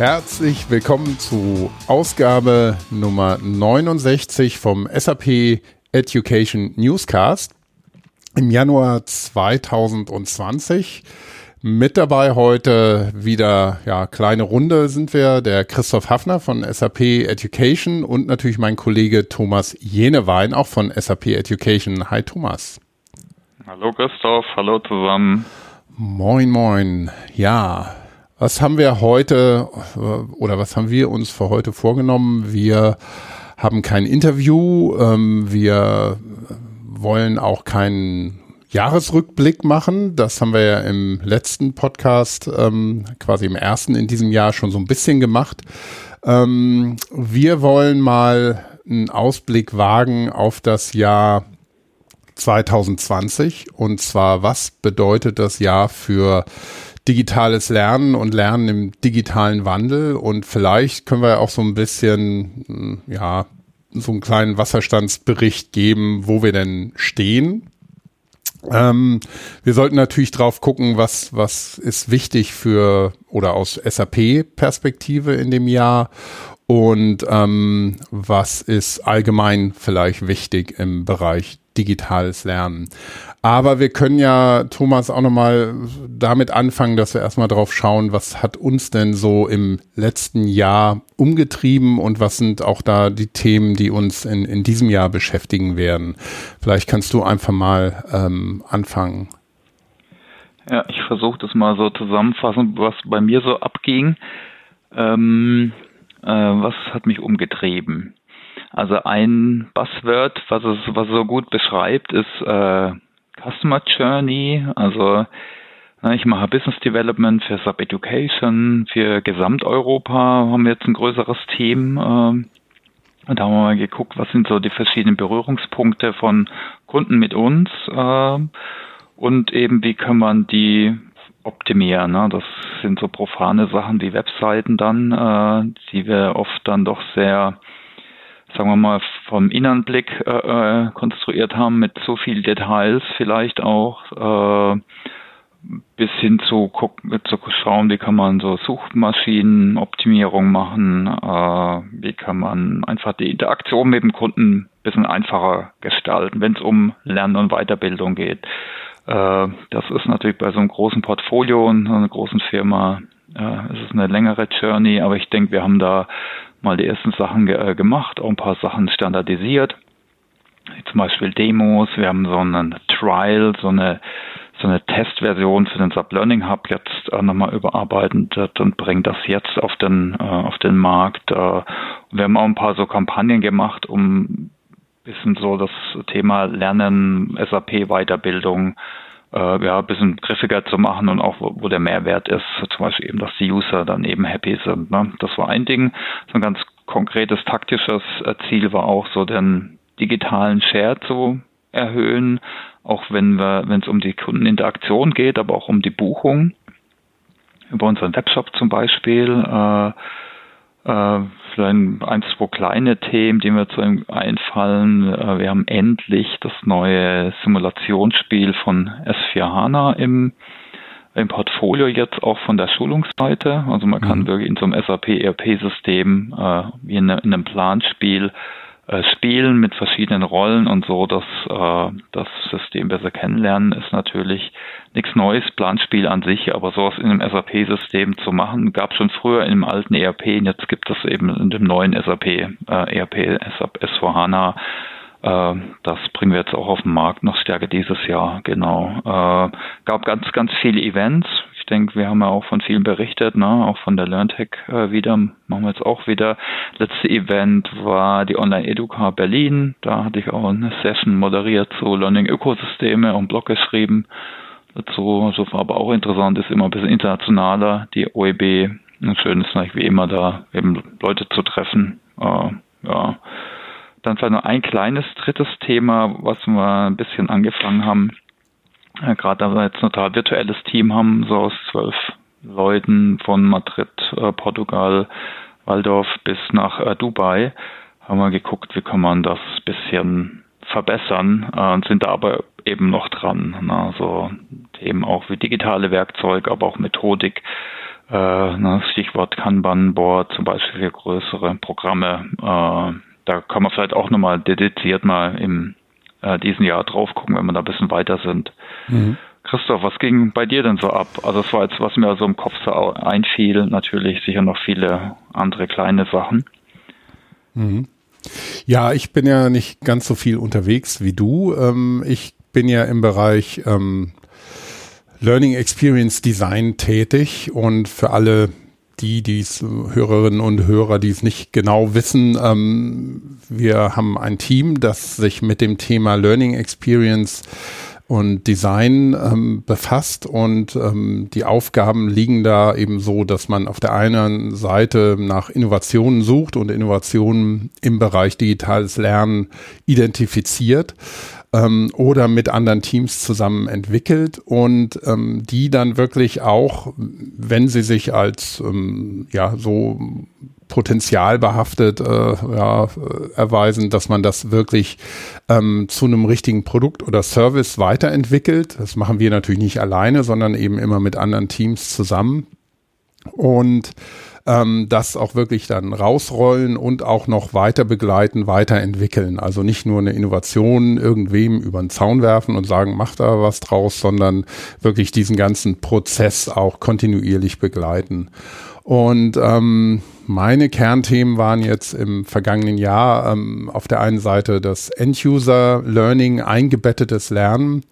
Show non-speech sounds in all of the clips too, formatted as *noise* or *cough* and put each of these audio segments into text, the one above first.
Herzlich willkommen zu Ausgabe Nummer 69 vom SAP Education Newscast im Januar 2020. Mit dabei heute wieder, ja, kleine Runde sind wir, der Christoph Hafner von SAP Education und natürlich mein Kollege Thomas Jenewein, auch von SAP Education. Hi Thomas. Hallo Christoph, hallo zusammen. Moin, moin. Ja, was haben wir heute oder was haben wir uns für heute vorgenommen? Wir haben kein Interview, ähm, wir wollen auch keinen Jahresrückblick machen. Das haben wir ja im letzten Podcast, ähm, quasi im ersten in diesem Jahr schon so ein bisschen gemacht. Ähm, wir wollen mal einen Ausblick wagen auf das Jahr 2020 und zwar was bedeutet das Jahr für digitales Lernen und Lernen im digitalen Wandel. Und vielleicht können wir auch so ein bisschen, hm, ja, so einen kleinen Wasserstandsbericht geben, wo wir denn stehen. Ähm, wir sollten natürlich drauf gucken, was, was ist wichtig für oder aus SAP-Perspektive in dem Jahr und ähm, was ist allgemein vielleicht wichtig im Bereich digitales Lernen. Aber wir können ja, Thomas, auch nochmal damit anfangen, dass wir erstmal drauf schauen, was hat uns denn so im letzten Jahr umgetrieben und was sind auch da die Themen, die uns in, in diesem Jahr beschäftigen werden. Vielleicht kannst du einfach mal ähm, anfangen. Ja, ich versuche das mal so zusammenfassen, was bei mir so abging. Ähm, äh, was hat mich umgetrieben? Also ein Buzzword, was es was so gut beschreibt, ist äh, Customer Journey. Also ich mache Business Development für Sub Education, für Gesamteuropa haben wir jetzt ein größeres Team. Ähm, und da haben wir mal geguckt, was sind so die verschiedenen Berührungspunkte von Kunden mit uns ähm, und eben wie kann man die optimieren. Ne? Das sind so profane Sachen wie Webseiten dann, äh, die wir oft dann doch sehr sagen wir mal, vom Innenblick äh, äh, konstruiert haben mit so viel Details vielleicht auch äh, bis hin zu gucken, zu schauen, wie kann man so Suchmaschinenoptimierung machen, äh, wie kann man einfach die Interaktion mit dem Kunden ein bisschen einfacher gestalten, wenn es um Lernen und Weiterbildung geht. Äh, das ist natürlich bei so einem großen Portfolio und einer großen Firma äh, es ist eine längere Journey, aber ich denke, wir haben da mal die ersten Sachen ge äh, gemacht, auch ein paar Sachen standardisiert. Zum Beispiel Demos, wir haben so einen Trial, so eine so eine Testversion für den Sub Learning Hub jetzt äh, nochmal überarbeitet und bringt das jetzt auf den äh, auf den Markt. Äh, wir haben auch ein paar so Kampagnen gemacht, um bisschen so das Thema Lernen, SAP Weiterbildung äh, ja, ein bisschen griffiger zu machen und auch wo, wo, der Mehrwert ist, zum Beispiel eben, dass die User dann eben happy sind. Ne? Das war ein Ding. So ein ganz konkretes taktisches äh, Ziel war auch so den digitalen Share zu erhöhen, auch wenn wir, wenn es um die Kundeninteraktion geht, aber auch um die Buchung über unseren Webshop zum Beispiel. Äh, äh, vielleicht ein, zwei kleine Themen, die mir zu einfallen. Äh, wir haben endlich das neue Simulationsspiel von S4 HANA im, im Portfolio jetzt auch von der Schulungsseite. Also man kann mhm. wirklich in so einem SAP ERP-System äh, wie in, in einem Planspiel äh, spielen mit verschiedenen Rollen und so, dass äh, das System besser kennenlernen, ist natürlich nichts Neues, Planspiel an sich, aber sowas in einem SAP-System zu machen, gab schon früher in dem alten ERP und jetzt gibt es eben in dem neuen SAP, äh, ERP, SAP S4HANA, äh, das bringen wir jetzt auch auf den Markt noch stärker dieses Jahr, genau. Äh, gab ganz, ganz viele Events, denke, wir haben ja auch von vielen berichtet, ne? auch von der LearnTech äh, wieder, machen wir jetzt auch wieder. Letzte Event war die Online Educa Berlin. Da hatte ich auch eine Session moderiert zu Learning-Ökosysteme und Blog geschrieben. Dazu, so war aber auch interessant, ist immer ein bisschen internationaler, die OEB. Und schön ist natürlich wie immer da eben Leute zu treffen. Äh, ja. Dann vielleicht noch ein kleines drittes Thema, was wir ein bisschen angefangen haben ja, gerade da wir jetzt ein total virtuelles Team haben, so aus zwölf Leuten von Madrid, äh, Portugal, Waldorf bis nach äh, Dubai, haben wir geguckt, wie kann man das bisschen verbessern äh, und sind da aber eben noch dran. Ne? Also Themen auch wie digitale Werkzeuge, aber auch Methodik. Äh, ne, Stichwort Kanban-Board zum Beispiel für größere Programme. Äh, da kann man vielleicht auch nochmal dediziert mal im äh, diesen Jahr drauf gucken, wenn wir da ein bisschen weiter sind. Mhm. Christoph, was ging bei dir denn so ab? Also das war jetzt, was mir so im Kopf so einfiel, natürlich sicher noch viele andere kleine Sachen. Mhm. Ja, ich bin ja nicht ganz so viel unterwegs wie du. Ähm, ich bin ja im Bereich ähm, Learning Experience Design tätig und für alle die, die Hörerinnen und Hörer, die es nicht genau wissen, ähm, wir haben ein Team, das sich mit dem Thema Learning Experience und Design ähm, befasst. Und ähm, die Aufgaben liegen da eben so, dass man auf der einen Seite nach Innovationen sucht und Innovationen im Bereich digitales Lernen identifiziert ähm, oder mit anderen Teams zusammen entwickelt und ähm, die dann wirklich auch, wenn sie sich als ähm, ja so potenzialbehaftet äh, ja, erweisen, dass man das wirklich ähm, zu einem richtigen Produkt oder Service weiterentwickelt. Das machen wir natürlich nicht alleine, sondern eben immer mit anderen Teams zusammen. Und ähm, das auch wirklich dann rausrollen und auch noch weiter begleiten, weiterentwickeln. Also nicht nur eine Innovation irgendwem über den Zaun werfen und sagen, mach da was draus, sondern wirklich diesen ganzen Prozess auch kontinuierlich begleiten. Und ähm, meine Kernthemen waren jetzt im vergangenen Jahr ähm, auf der einen Seite das End-User Learning, eingebettetes Lernen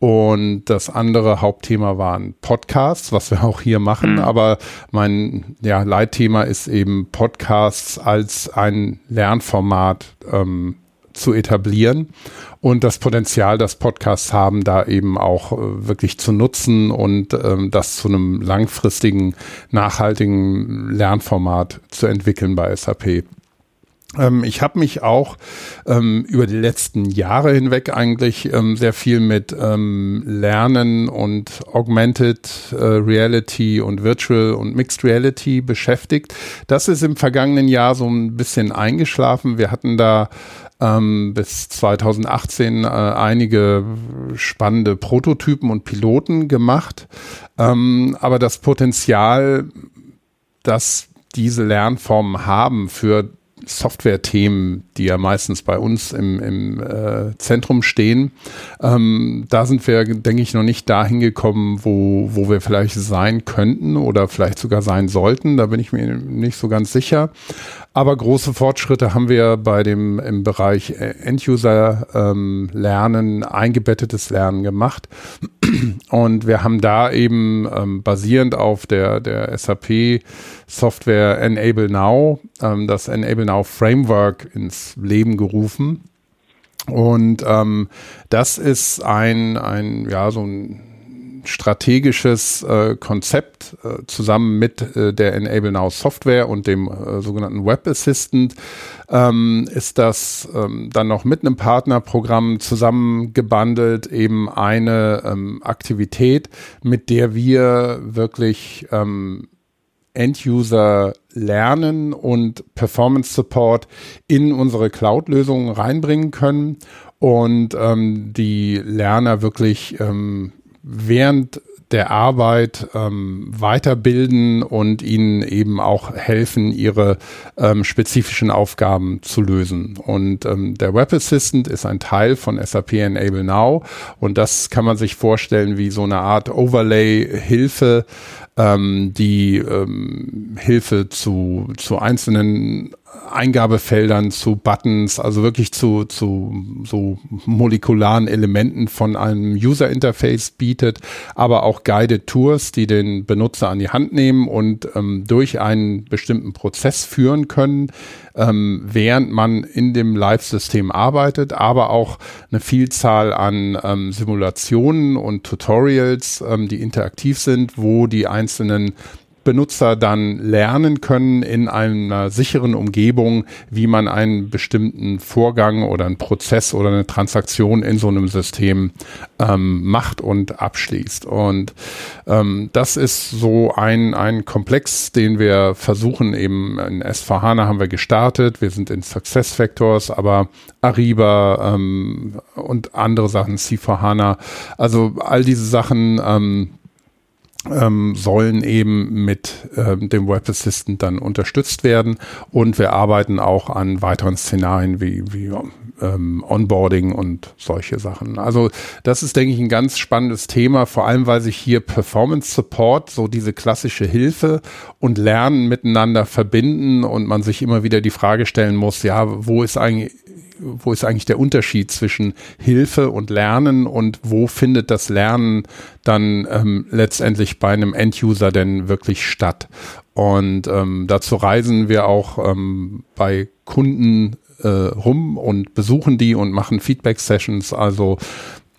und das andere Hauptthema waren Podcasts, was wir auch hier machen. Mhm. Aber mein ja, Leitthema ist eben Podcasts als ein Lernformat ähm, zu etablieren und das Potenzial, das Podcasts haben, da eben auch äh, wirklich zu nutzen und ähm, das zu einem langfristigen, nachhaltigen Lernformat zu entwickeln bei SAP. Ähm, ich habe mich auch ähm, über die letzten Jahre hinweg eigentlich ähm, sehr viel mit ähm, Lernen und Augmented äh, Reality und Virtual und Mixed Reality beschäftigt. Das ist im vergangenen Jahr so ein bisschen eingeschlafen. Wir hatten da ähm, bis 2018 äh, einige spannende Prototypen und Piloten gemacht. Ähm, aber das Potenzial, dass diese Lernformen haben für Software-Themen, die ja meistens bei uns im, im äh, Zentrum stehen. Ähm, da sind wir, denke ich, noch nicht dahin gekommen, wo, wo wir vielleicht sein könnten oder vielleicht sogar sein sollten. Da bin ich mir nicht so ganz sicher. Aber große Fortschritte haben wir bei dem im Bereich äh, End-User-Lernen, ähm, eingebettetes Lernen gemacht. Und wir haben da eben ähm, basierend auf der, der SAP Software Enable Now, ähm, das Enable Now Framework ins Leben gerufen. Und ähm, das ist ein, ein, ja, so ein strategisches äh, Konzept äh, zusammen mit äh, der Enable Now Software und dem äh, sogenannten Web Assistant ähm, ist das ähm, dann noch mit einem Partnerprogramm zusammengebundelt eben eine ähm, Aktivität, mit der wir wirklich ähm, End-User lernen und Performance Support in unsere Cloud-Lösungen reinbringen können und ähm, die Lerner wirklich ähm, während der Arbeit ähm, weiterbilden und ihnen eben auch helfen, ihre ähm, spezifischen Aufgaben zu lösen. Und ähm, der Web Assistant ist ein Teil von SAP Enable Now und das kann man sich vorstellen wie so eine Art Overlay-Hilfe, ähm, die ähm, Hilfe zu, zu einzelnen Eingabefeldern, zu Buttons, also wirklich zu, zu so molekularen Elementen von einem User Interface bietet, aber auch Guided Tours, die den Benutzer an die Hand nehmen und ähm, durch einen bestimmten Prozess führen können, ähm, während man in dem Live-System arbeitet, aber auch eine Vielzahl an ähm, Simulationen und Tutorials, ähm, die interaktiv sind, wo die einzelnen Benutzer dann lernen können in einer sicheren Umgebung, wie man einen bestimmten Vorgang oder einen Prozess oder eine Transaktion in so einem System ähm, macht und abschließt. Und ähm, das ist so ein, ein Komplex, den wir versuchen eben in S4HANA haben wir gestartet. Wir sind in Success Factors, aber Ariba ähm, und andere Sachen, C4HANA. Also all diese Sachen ähm, ähm, sollen eben mit ähm, dem Web Assistant dann unterstützt werden. Und wir arbeiten auch an weiteren Szenarien wie, wie ähm, Onboarding und solche Sachen. Also das ist, denke ich, ein ganz spannendes Thema, vor allem weil sich hier Performance Support, so diese klassische Hilfe und Lernen miteinander verbinden und man sich immer wieder die Frage stellen muss, ja, wo ist eigentlich wo ist eigentlich der Unterschied zwischen Hilfe und Lernen und wo findet das Lernen dann ähm, letztendlich bei einem End-User denn wirklich statt? Und ähm, dazu reisen wir auch ähm, bei Kunden äh, rum und besuchen die und machen Feedback-Sessions. Also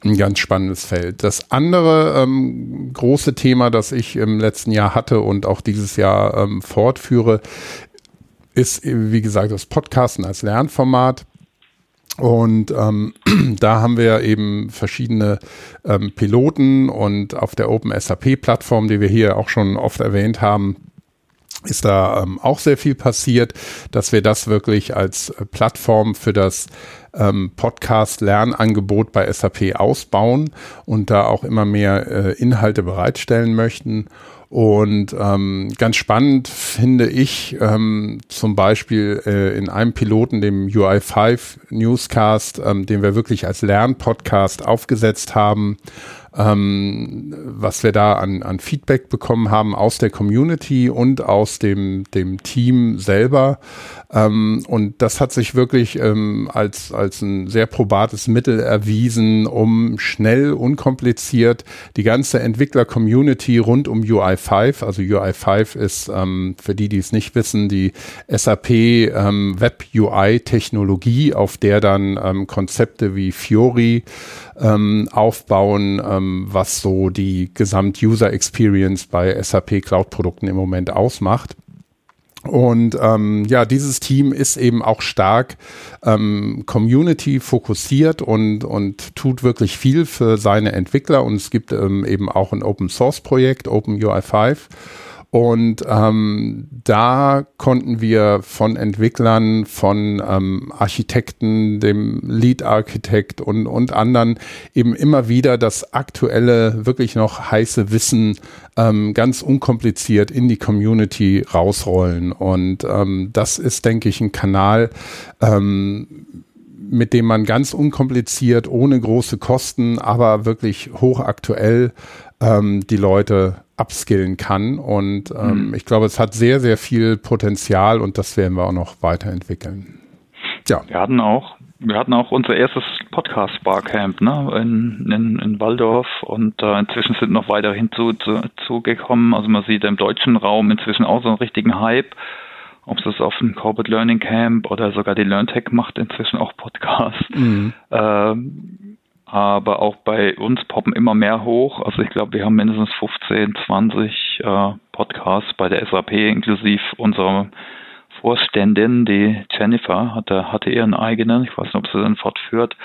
ein ganz spannendes Feld. Das andere ähm, große Thema, das ich im letzten Jahr hatte und auch dieses Jahr ähm, fortführe, ist, wie gesagt, das Podcasten als Lernformat. Und ähm, *clears throat* da haben wir eben verschiedene ähm, Piloten und auf der Open SAP Plattform, die wir hier auch schon oft erwähnt haben, ist da ähm, auch sehr viel passiert, dass wir das wirklich als äh, Plattform für das ähm, Podcast-Lernangebot bei SAP ausbauen und da auch immer mehr äh, Inhalte bereitstellen möchten. Und ähm, ganz spannend finde ich ähm, zum Beispiel äh, in einem Piloten, dem UI5 Newscast, ähm, den wir wirklich als Lernpodcast aufgesetzt haben, ähm, was wir da an, an Feedback bekommen haben aus der Community und aus dem, dem Team selber. Ähm, und das hat sich wirklich ähm, als, als ein sehr probates Mittel erwiesen, um schnell, unkompliziert die ganze Entwickler-Community rund um UI5, also UI5 ist ähm, für die, die es nicht wissen, die SAP ähm, Web UI-Technologie, auf der dann ähm, Konzepte wie Fiori ähm, aufbauen, ähm, was so die Gesamt-User-Experience bei SAP Cloud-Produkten im Moment ausmacht. Und ähm, ja, dieses Team ist eben auch stark ähm, Community fokussiert und, und tut wirklich viel für seine Entwickler. Und es gibt ähm, eben auch ein Open Source Projekt, Open UI 5 und ähm, da konnten wir von Entwicklern, von ähm, Architekten, dem Lead-Architekt und, und anderen eben immer wieder das aktuelle, wirklich noch heiße Wissen ähm, ganz unkompliziert in die Community rausrollen. Und ähm, das ist, denke ich, ein Kanal, ähm, mit dem man ganz unkompliziert, ohne große Kosten, aber wirklich hochaktuell ähm, die Leute upskillen kann. Und ähm, mhm. ich glaube, es hat sehr, sehr viel Potenzial und das werden wir auch noch weiterentwickeln. Ja. Wir hatten auch, wir hatten auch unser erstes Podcast Barcamp ne, in, in, in Waldorf und äh, inzwischen sind noch weiter hinzugekommen. Zu, also man sieht im deutschen Raum inzwischen auch so einen richtigen Hype. Ob es das auf dem Corporate Learning Camp oder sogar die LearnTech macht inzwischen auch Podcasts. Mhm. Ähm, aber auch bei uns poppen immer mehr hoch. Also ich glaube, wir haben mindestens 15, 20 äh, Podcasts bei der SAP, inklusive unserer Vorständin, die Jennifer, hatte, hatte ihren eigenen. Ich weiß nicht, ob sie den fortführt.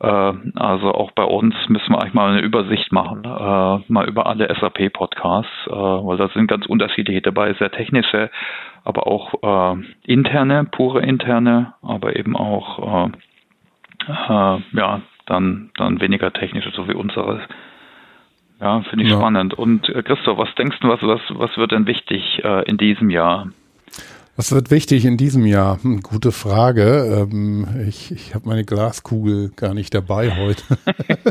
Äh, also auch bei uns müssen wir eigentlich mal eine Übersicht machen, äh, mal über alle SAP-Podcasts, äh, weil da sind ganz unterschiedliche dabei, sehr technische, aber auch äh, interne, pure interne, aber eben auch äh, ja, dann, dann weniger technische, so wie unseres. Ja, finde ich ja. spannend. Und äh, Christoph, was denkst du, was, was, was wird denn wichtig äh, in diesem Jahr? Was wird wichtig in diesem Jahr? Hm, gute Frage. Ähm, ich ich habe meine Glaskugel gar nicht dabei heute.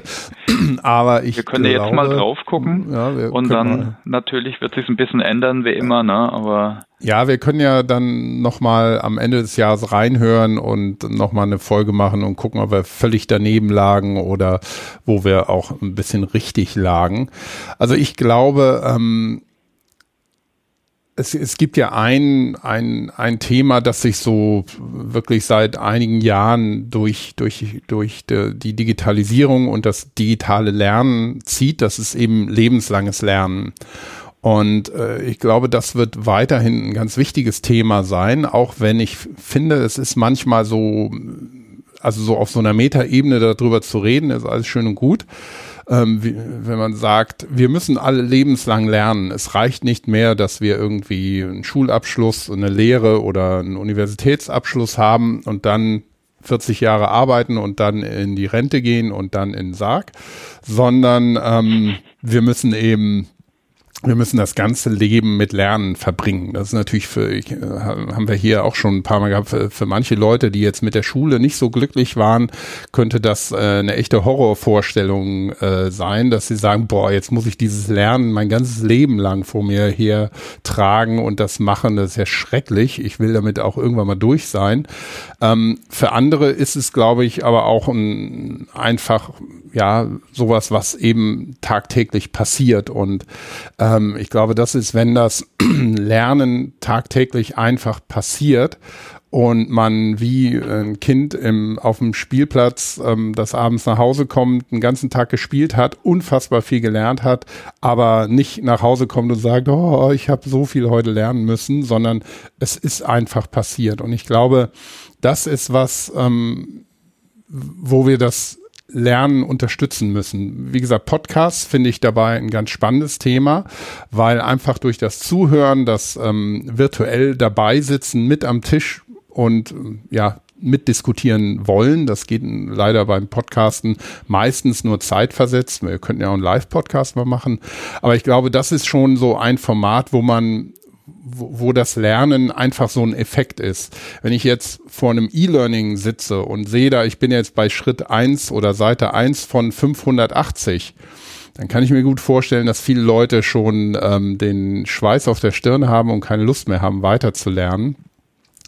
*laughs* Aber ich Wir können glaube, jetzt mal drauf gucken. Ja, und dann mal. natürlich wird sich ein bisschen ändern, wie immer, ne? Aber ja, wir können ja dann nochmal am Ende des Jahres reinhören und nochmal eine Folge machen und gucken, ob wir völlig daneben lagen oder wo wir auch ein bisschen richtig lagen. Also ich glaube, ähm, es, es gibt ja ein, ein, ein Thema, das sich so wirklich seit einigen Jahren durch, durch, durch die, die Digitalisierung und das digitale Lernen zieht. Das ist eben lebenslanges Lernen. Und äh, ich glaube, das wird weiterhin ein ganz wichtiges Thema sein, auch wenn ich finde, es ist manchmal so, also so auf so einer Metaebene darüber zu reden, ist alles schön und gut. Ähm, wie, wenn man sagt, wir müssen alle lebenslang lernen. Es reicht nicht mehr, dass wir irgendwie einen Schulabschluss, eine Lehre oder einen Universitätsabschluss haben und dann 40 Jahre arbeiten und dann in die Rente gehen und dann in den Sarg, sondern ähm, wir müssen eben wir müssen das ganze Leben mit Lernen verbringen. Das ist natürlich für, ich, äh, haben wir hier auch schon ein paar Mal gehabt, für, für, manche Leute, die jetzt mit der Schule nicht so glücklich waren, könnte das äh, eine echte Horrorvorstellung äh, sein, dass sie sagen, boah, jetzt muss ich dieses Lernen mein ganzes Leben lang vor mir her tragen und das machen, das ist ja schrecklich. Ich will damit auch irgendwann mal durch sein. Ähm, für andere ist es, glaube ich, aber auch ein einfach ja, sowas, was eben tagtäglich passiert. Und ähm, ich glaube, das ist, wenn das *clears throat* Lernen tagtäglich einfach passiert und man wie ein Kind im, auf dem Spielplatz, ähm, das abends nach Hause kommt, den ganzen Tag gespielt hat, unfassbar viel gelernt hat, aber nicht nach Hause kommt und sagt, oh, ich habe so viel heute lernen müssen, sondern es ist einfach passiert. Und ich glaube, das ist was, ähm, wo wir das Lernen unterstützen müssen. Wie gesagt, Podcasts finde ich dabei ein ganz spannendes Thema, weil einfach durch das Zuhören, das ähm, virtuell dabei sitzen, mit am Tisch und ja, mitdiskutieren wollen. Das geht leider beim Podcasten meistens nur zeitversetzt. Wir könnten ja auch einen Live-Podcast mal machen. Aber ich glaube, das ist schon so ein Format, wo man wo, wo das Lernen einfach so ein Effekt ist. Wenn ich jetzt vor einem E-Learning sitze und sehe da, ich bin jetzt bei Schritt eins oder Seite eins von 580, dann kann ich mir gut vorstellen, dass viele Leute schon ähm, den Schweiß auf der Stirn haben und keine Lust mehr haben, weiterzulernen.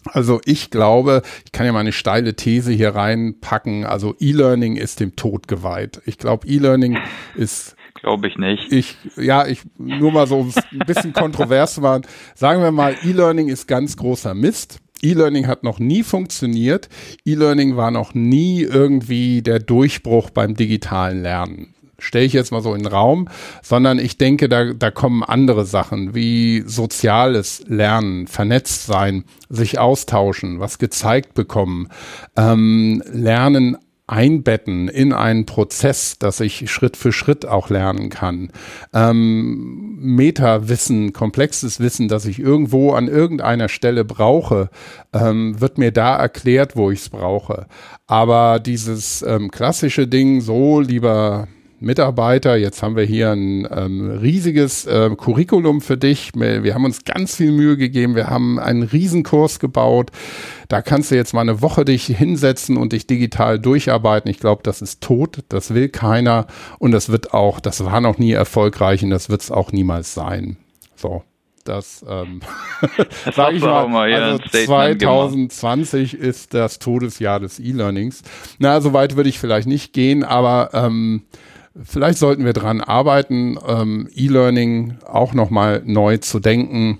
Also ich glaube, ich kann ja mal eine steile These hier reinpacken. Also E-Learning ist dem Tod geweiht. Ich glaube, E-Learning ist Glaube ich nicht. Ich, ja, ich, nur mal so, um ein bisschen kontrovers machen. Sagen wir mal, E-Learning ist ganz großer Mist. E-Learning hat noch nie funktioniert. E-Learning war noch nie irgendwie der Durchbruch beim digitalen Lernen. Stelle ich jetzt mal so in den Raum, sondern ich denke, da, da kommen andere Sachen wie soziales Lernen, vernetzt sein, sich austauschen, was gezeigt bekommen, ähm, Lernen einbetten in einen Prozess, dass ich Schritt für Schritt auch lernen kann. Ähm, Meta-Wissen, komplexes Wissen, das ich irgendwo an irgendeiner Stelle brauche, ähm, wird mir da erklärt, wo ich es brauche. Aber dieses ähm, klassische Ding, so lieber Mitarbeiter. Jetzt haben wir hier ein ähm, riesiges äh, Curriculum für dich. Wir haben uns ganz viel Mühe gegeben. Wir haben einen Riesenkurs gebaut. Da kannst du jetzt mal eine Woche dich hinsetzen und dich digital durcharbeiten. Ich glaube, das ist tot. Das will keiner. Und das wird auch, das war noch nie erfolgreich und das wird es auch niemals sein. So. Das, ähm, *laughs* sage ich mal, mal also 2020 gemacht. ist das Todesjahr des E-Learnings. Na, so weit würde ich vielleicht nicht gehen, aber ähm, Vielleicht sollten wir dran arbeiten, ähm, E-Learning auch nochmal neu zu denken.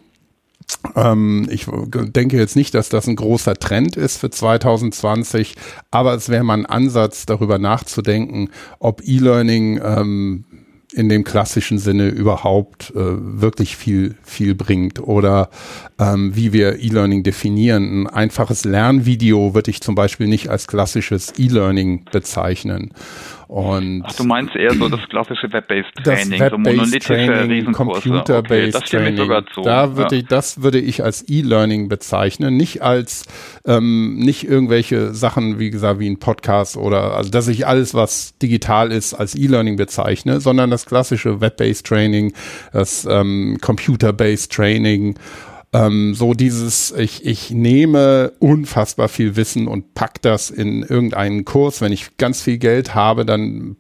Ähm, ich denke jetzt nicht, dass das ein großer Trend ist für 2020, aber es wäre mal ein Ansatz, darüber nachzudenken, ob E-Learning ähm, in dem klassischen Sinne überhaupt äh, wirklich viel, viel bringt oder ähm, wie wir E-Learning definieren. Ein einfaches Lernvideo würde ich zum Beispiel nicht als klassisches E-Learning bezeichnen. Und Ach, du meinst eher so das klassische Web-based Training, Web so monolithische Training, Computer-based okay, Training. Da würde ja. ich, das würde ich als E-Learning bezeichnen, nicht als ähm, nicht irgendwelche Sachen, wie gesagt, wie ein Podcast oder also dass ich alles, was digital ist, als E-Learning bezeichne, sondern das klassische Web-based Training, das ähm, Computer-based Training ähm, so dieses, ich, ich nehme unfassbar viel Wissen und pack das in irgendeinen Kurs. Wenn ich ganz viel Geld habe, dann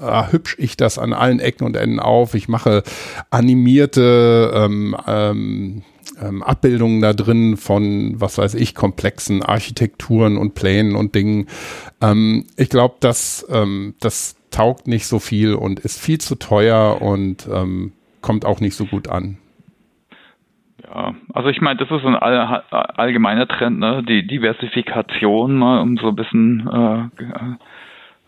äh, hübsch ich das an allen Ecken und Enden auf. Ich mache animierte ähm, ähm, ähm, Abbildungen da drin von, was weiß ich, komplexen Architekturen und Plänen und Dingen. Ähm, ich glaube, das, ähm, das taugt nicht so viel und ist viel zu teuer und ähm, kommt auch nicht so gut an. Ja, also ich meine, das ist ein all, allgemeiner Trend, ne? die Diversifikation, mal um so ein bisschen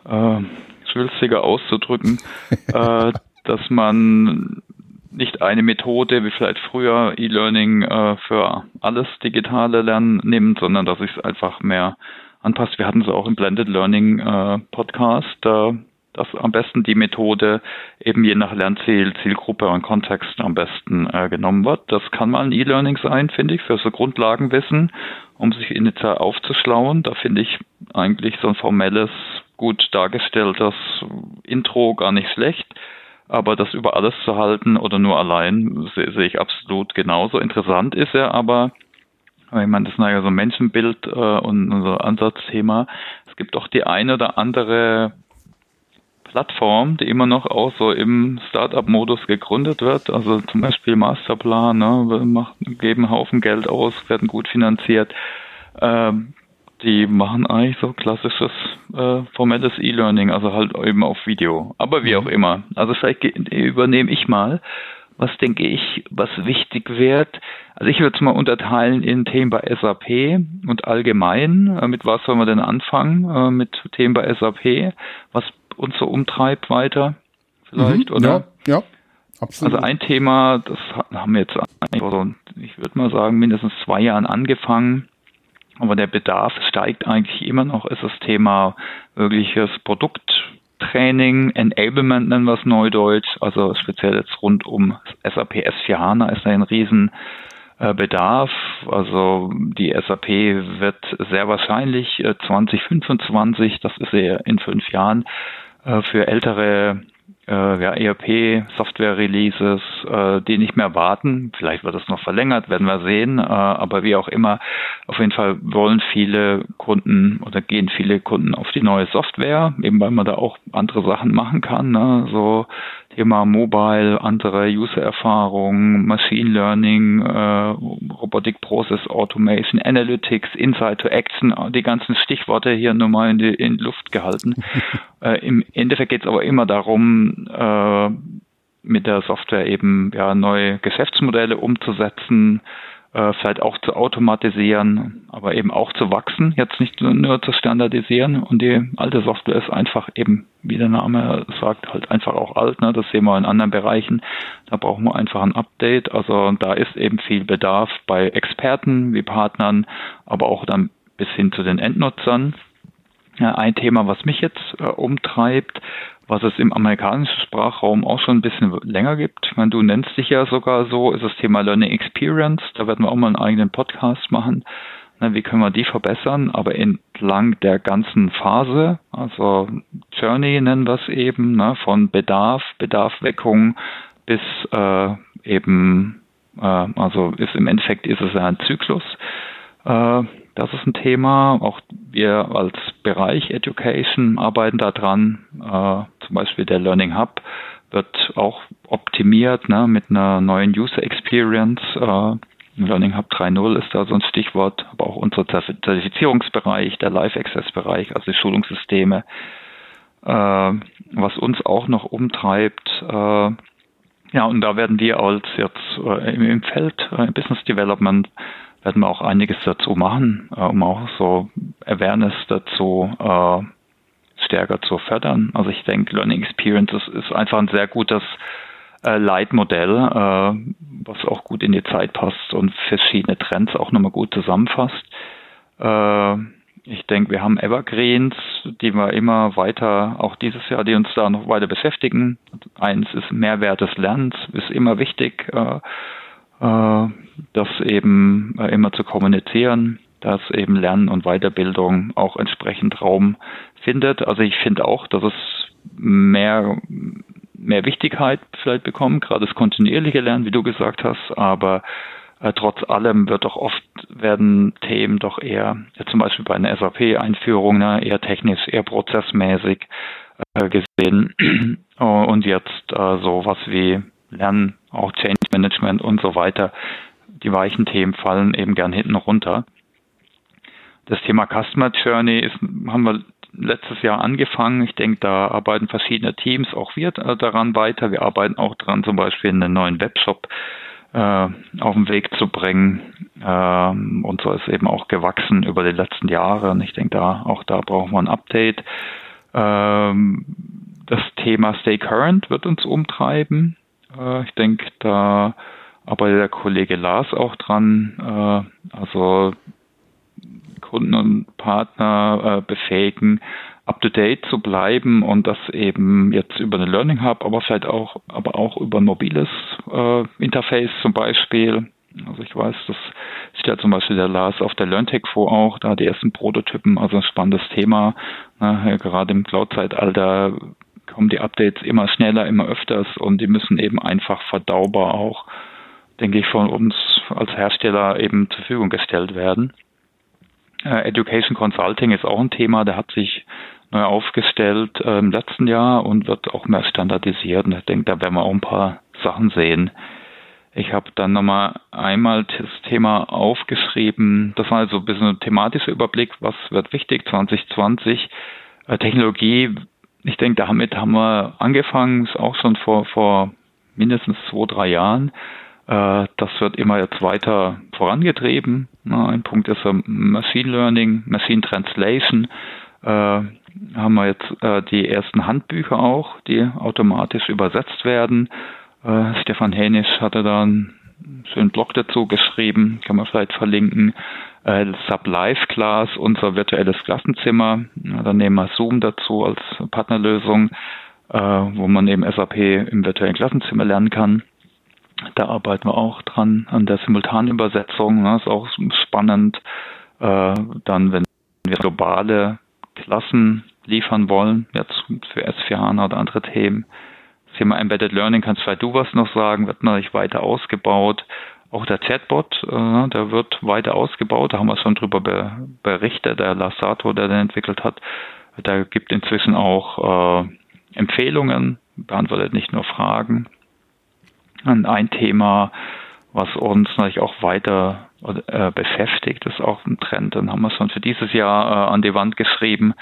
äh, äh, schwülstiger auszudrücken, *laughs* äh, dass man nicht eine Methode wie vielleicht früher E-Learning äh, für alles digitale Lernen nimmt, sondern dass ich es einfach mehr anpasst. Wir hatten es auch im Blended Learning äh, Podcast, äh, dass am besten die Methode eben je nach Lernziel, Zielgruppe und Kontext am besten äh, genommen wird. Das kann mal ein E-Learning sein, finde ich, für so Grundlagenwissen, um sich initial aufzuschlauen. Da finde ich eigentlich so ein formelles, gut dargestelltes Intro gar nicht schlecht. Aber das über alles zu halten oder nur allein sehe seh ich absolut genauso. Interessant ist er aber, ich meine, das ist ja so ein Menschenbild äh, und unser Ansatzthema. Es gibt auch die eine oder andere Plattform, die immer noch auch so im Startup-Modus gegründet wird. Also zum Beispiel Masterplan, ne, wir geben einen Haufen Geld aus, werden gut finanziert. Ähm, die machen eigentlich so klassisches äh, formelles E-Learning, also halt eben auf Video. Aber wie auch mhm. immer. Also vielleicht übernehme ich mal. Was denke ich, was wichtig wird? Also ich würde es mal unterteilen in Themen bei SAP und allgemein. Äh, mit was sollen wir denn anfangen? Äh, mit Themen bei SAP. Was uns so umtreibt weiter? Vielleicht, mhm, oder? Ja, ja. Absolut. Also ein Thema, das haben wir jetzt, ich würde mal sagen, mindestens zwei Jahren angefangen aber der Bedarf steigt eigentlich immer noch, ist das Thema wirkliches Produkttraining, Enablement nennen wir es neudeutsch, also speziell jetzt rund um SAP S4 HANA ist ein riesen äh, Bedarf. Also die SAP wird sehr wahrscheinlich 2025, äh, das ist ja in fünf Jahren, für ältere äh, ja, ERP-Software-Releases, äh, die nicht mehr warten. Vielleicht wird es noch verlängert, werden wir sehen. Äh, aber wie auch immer, auf jeden Fall wollen viele Kunden oder gehen viele Kunden auf die neue Software, eben weil man da auch andere Sachen machen kann. Ne? So Thema Mobile, andere User-Erfahrung, Machine Learning, äh, Robotic Process Automation, Analytics, Insight to Action, die ganzen Stichworte hier nur mal in die, in Luft gehalten. *laughs* äh, Im Endeffekt geht es aber immer darum, äh, mit der Software eben ja neue Geschäftsmodelle umzusetzen, äh, vielleicht auch zu automatisieren, aber eben auch zu wachsen, jetzt nicht nur zu standardisieren. Und die alte Software ist einfach eben, wie der Name sagt, halt einfach auch alt. Ne? Das sehen wir in anderen Bereichen. Da brauchen wir einfach ein Update. Also da ist eben viel Bedarf bei Experten wie Partnern, aber auch dann bis hin zu den Endnutzern. Ein Thema, was mich jetzt äh, umtreibt, was es im amerikanischen Sprachraum auch schon ein bisschen länger gibt. Ich meine, du nennst dich ja sogar so, ist das Thema Learning Experience. Da werden wir auch mal einen eigenen Podcast machen. Na, wie können wir die verbessern? Aber entlang der ganzen Phase, also Journey nennen wir es eben, ne, von Bedarf, Bedarfweckung bis äh, eben, äh, also ist im Endeffekt ist es ja ein Zyklus. Äh, das ist ein Thema. Auch wir als Bereich Education arbeiten daran. Äh, zum Beispiel der Learning Hub wird auch optimiert ne, mit einer neuen User Experience. Äh, Learning Hub 3.0 ist da so ein Stichwort, aber auch unser Zertifizierungsbereich, der Live Access Bereich, also die Schulungssysteme. Äh, was uns auch noch umtreibt, äh, ja, und da werden wir als jetzt äh, im Feld äh, Business Development werden wir auch einiges dazu machen, äh, um auch so Awareness dazu äh, stärker zu fördern. Also ich denke, Learning Experiences ist einfach ein sehr gutes äh, Leitmodell, äh, was auch gut in die Zeit passt und verschiedene Trends auch nochmal gut zusammenfasst. Äh, ich denke, wir haben Evergreens, die wir immer weiter, auch dieses Jahr, die uns da noch weiter beschäftigen. Eins ist Mehrwert des Lernens, ist immer wichtig. Äh, das eben äh, immer zu kommunizieren, dass eben Lernen und Weiterbildung auch entsprechend Raum findet. Also ich finde auch, dass es mehr, mehr Wichtigkeit vielleicht bekommt, gerade das kontinuierliche Lernen, wie du gesagt hast, aber äh, trotz allem wird doch oft werden Themen doch eher, ja, zum Beispiel bei einer SAP-Einführung, ne, eher technisch, eher prozessmäßig äh, gesehen. *clears throat* und jetzt äh, so was wie Lernen, auch Change Management und so weiter. Die weichen Themen fallen eben gern hinten runter. Das Thema Customer Journey ist, haben wir letztes Jahr angefangen. Ich denke, da arbeiten verschiedene Teams, auch wir daran weiter. Wir arbeiten auch daran, zum Beispiel einen neuen Webshop äh, auf den Weg zu bringen. Ähm, und so ist eben auch gewachsen über die letzten Jahre. Und ich denke, da auch da brauchen wir ein Update. Ähm, das Thema Stay Current wird uns umtreiben. Äh, ich denke, da arbeitet der Kollege Lars auch dran. Äh, also Kunden und Partner äh, befähigen, up-to-date zu bleiben und das eben jetzt über eine Learning Hub, aber vielleicht auch, aber auch über ein mobiles äh, Interface zum Beispiel. Also ich weiß, das stellt zum Beispiel der Lars auf der LearnTech vor auch, da die ersten Prototypen, also ein spannendes Thema. Na, gerade im Cloud-Zeitalter kommen die Updates immer schneller, immer öfters und die müssen eben einfach verdaubar auch, denke ich, von uns als Hersteller eben zur Verfügung gestellt werden. Äh, Education Consulting ist auch ein Thema, der hat sich neu aufgestellt äh, im letzten Jahr und wird auch mehr standardisiert. Und ich denke, da werden wir auch ein paar Sachen sehen. Ich habe dann nochmal einmal das Thema aufgeschrieben. Das war also ein bisschen ein thematischer Überblick. Was wird wichtig 2020? Äh, Technologie, ich denke, damit haben wir angefangen, auch schon vor, vor mindestens zwei, drei Jahren. Äh, das wird immer jetzt weiter vorangetrieben. Ein Punkt ist Machine Learning, Machine Translation. Äh, haben wir jetzt äh, die ersten Handbücher auch, die automatisch übersetzt werden. Stefan Hänisch hatte da einen schönen Blog dazu geschrieben, kann man vielleicht verlinken. Sub Live Class, unser virtuelles Klassenzimmer. Dann nehmen wir Zoom dazu als Partnerlösung, wo man eben SAP im virtuellen Klassenzimmer lernen kann. Da arbeiten wir auch dran an der Simultanübersetzung. Ne, ist auch spannend. Äh, dann, wenn wir globale Klassen liefern wollen, jetzt für S4 HANA oder andere Themen. Thema Embedded Learning, kannst vielleicht du was noch sagen, wird natürlich weiter ausgebaut. Auch der Chatbot, äh, der wird weiter ausgebaut. Da haben wir schon drüber be berichtet. Der Lassato, der den entwickelt hat, der gibt inzwischen auch äh, Empfehlungen, beantwortet nicht nur Fragen ein Thema, was uns natürlich auch weiter äh, beschäftigt, ist auch ein Trend. Dann haben wir schon für dieses Jahr äh, an die Wand geschrieben.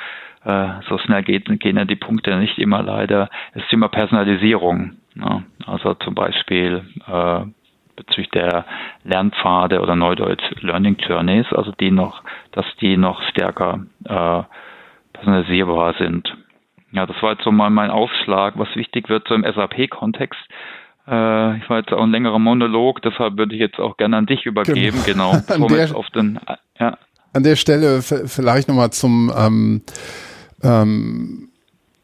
Äh, so schnell geht, gehen ja die Punkte nicht immer leider. Das Thema Personalisierung. Ja. Also zum Beispiel äh, bezüglich der Lernpfade oder Neudeutsch Learning Journeys, also die noch, dass die noch stärker äh, personalisierbar sind. Ja, das war jetzt so mal mein Aufschlag, was wichtig wird so im SAP-Kontext. Äh, ich war jetzt auch ein längerer Monolog, deshalb würde ich jetzt auch gerne an dich übergeben. Genau. genau. *laughs* an, der, auf den, ja. an der Stelle vielleicht nochmal zum, ähm, ähm,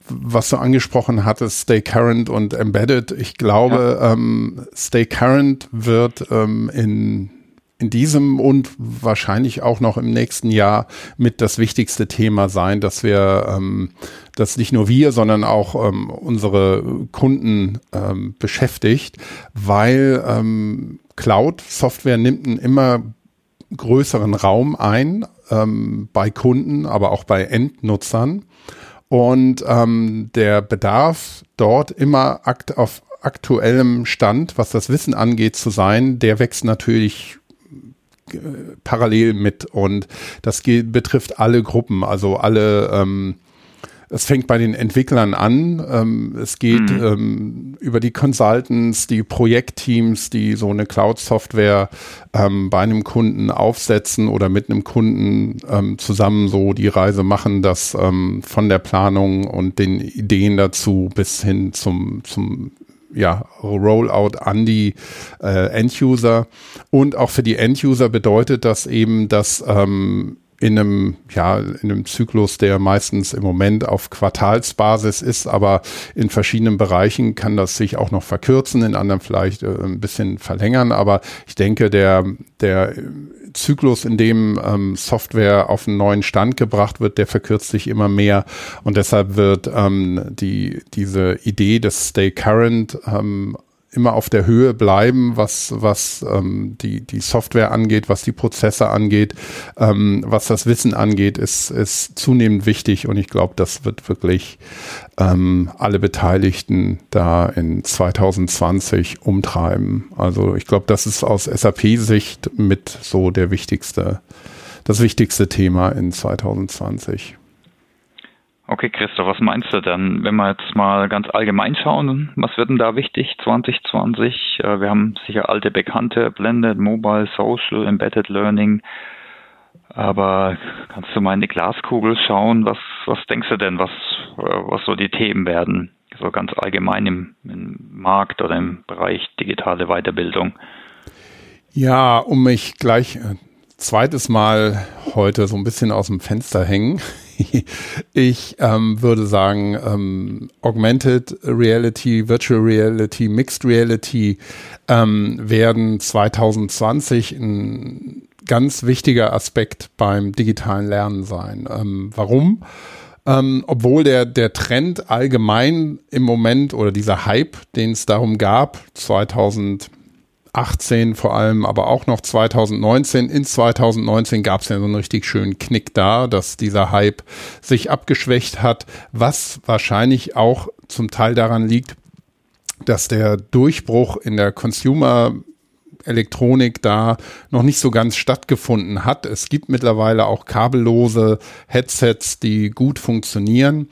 was du angesprochen hattest, Stay Current und Embedded. Ich glaube, ja. ähm, Stay Current wird ähm, in in diesem und wahrscheinlich auch noch im nächsten Jahr mit das wichtigste Thema sein, dass wir, ähm, dass nicht nur wir, sondern auch ähm, unsere Kunden ähm, beschäftigt, weil ähm, Cloud-Software nimmt einen immer größeren Raum ein ähm, bei Kunden, aber auch bei Endnutzern. Und ähm, der Bedarf dort immer akt auf aktuellem Stand, was das Wissen angeht, zu sein, der wächst natürlich parallel mit. Und das betrifft alle Gruppen, also alle ähm, es fängt bei den Entwicklern an. Ähm, es geht mhm. ähm, über die Consultants, die Projektteams, die so eine Cloud-Software ähm, bei einem Kunden aufsetzen oder mit einem Kunden ähm, zusammen so die Reise machen, das ähm, von der Planung und den Ideen dazu bis hin zum, zum ja, Rollout an die äh, End-User. Und auch für die End-User bedeutet das eben, dass ähm, in einem, ja, in einem Zyklus, der meistens im Moment auf Quartalsbasis ist, aber in verschiedenen Bereichen kann das sich auch noch verkürzen, in anderen vielleicht äh, ein bisschen verlängern. Aber ich denke, der, der Zyklus, in dem ähm, Software auf einen neuen Stand gebracht wird, der verkürzt sich immer mehr und deshalb wird ähm, die, diese Idee des Stay Current ähm, immer auf der Höhe bleiben, was, was ähm, die, die Software angeht, was die Prozesse angeht, ähm, was das Wissen angeht, ist, ist zunehmend wichtig und ich glaube, das wird wirklich ähm, alle Beteiligten da in 2020 umtreiben. Also ich glaube, das ist aus SAP-Sicht mit so der wichtigste, das wichtigste Thema in 2020. Okay, Christoph, was meinst du denn, wenn wir jetzt mal ganz allgemein schauen, was wird denn da wichtig 2020? Äh, wir haben sicher alte Bekannte, Blended, Mobile, Social, Embedded Learning. Aber kannst du mal in die Glaskugel schauen? Was, was denkst du denn, was, äh, was so die Themen werden? so ganz allgemein im, im Markt oder im Bereich digitale Weiterbildung? Ja, um mich gleich äh, zweites Mal heute so ein bisschen aus dem Fenster hängen. *laughs* ich ähm, würde sagen, ähm, Augmented Reality, Virtual Reality, Mixed Reality ähm, werden 2020 ein ganz wichtiger Aspekt beim digitalen Lernen sein. Ähm, warum? Ähm, obwohl der, der Trend allgemein im Moment oder dieser Hype, den es darum gab, 2018 vor allem, aber auch noch 2019, in 2019 gab es ja so einen richtig schönen Knick da, dass dieser Hype sich abgeschwächt hat, was wahrscheinlich auch zum Teil daran liegt, dass der Durchbruch in der Consumer Elektronik da noch nicht so ganz stattgefunden hat. Es gibt mittlerweile auch kabellose Headsets, die gut funktionieren.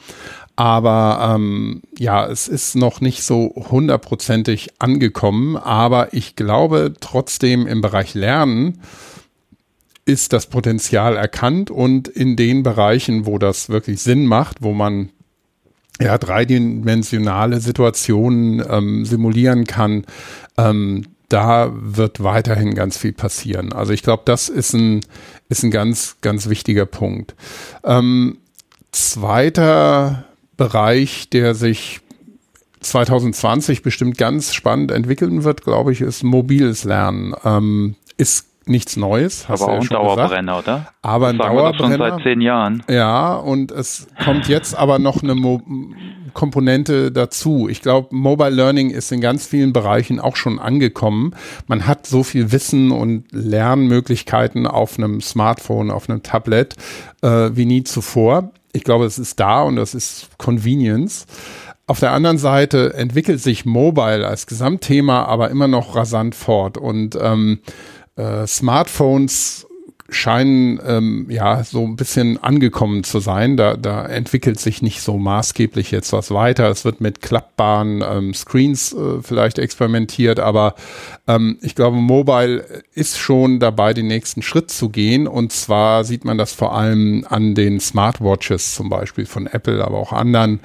Aber ähm, ja, es ist noch nicht so hundertprozentig angekommen. Aber ich glaube trotzdem im Bereich Lernen ist das Potenzial erkannt und in den Bereichen, wo das wirklich Sinn macht, wo man ja, dreidimensionale Situationen ähm, simulieren kann, ähm, da wird weiterhin ganz viel passieren. Also ich glaube, das ist ein, ist ein ganz, ganz wichtiger Punkt. Ähm, zweiter Bereich, der sich 2020 bestimmt ganz spannend entwickeln wird, glaube ich, ist mobiles Lernen. Ähm, ist nichts Neues. Hast aber auch ja ein Dauerbrenner, gesagt. oder? Aber ein Dauerbrenner. schon seit zehn Jahren. Ja, und es kommt jetzt aber noch eine Mo Komponente dazu. Ich glaube, Mobile Learning ist in ganz vielen Bereichen auch schon angekommen. Man hat so viel Wissen und Lernmöglichkeiten auf einem Smartphone, auf einem Tablet äh, wie nie zuvor. Ich glaube, es ist da und das ist Convenience. Auf der anderen Seite entwickelt sich Mobile als Gesamtthema aber immer noch rasant fort und ähm, äh, Smartphones scheinen ähm, ja so ein bisschen angekommen zu sein. Da, da entwickelt sich nicht so maßgeblich jetzt was weiter. Es wird mit klappbaren ähm, Screens äh, vielleicht experimentiert, aber ähm, ich glaube, Mobile ist schon dabei, den nächsten Schritt zu gehen. Und zwar sieht man das vor allem an den Smartwatches zum Beispiel von Apple, aber auch anderen.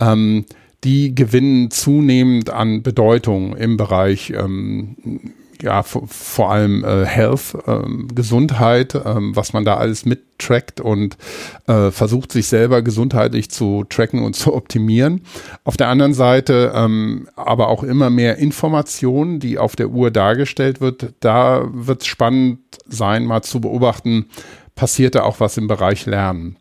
Ähm, die gewinnen zunehmend an Bedeutung im Bereich ähm, ja vor allem äh, Health, ähm, Gesundheit, ähm, was man da alles mittrackt und äh, versucht sich selber gesundheitlich zu tracken und zu optimieren. Auf der anderen Seite ähm, aber auch immer mehr Informationen, die auf der Uhr dargestellt wird. Da wird es spannend sein, mal zu beobachten, passiert da auch was im Bereich Lernen.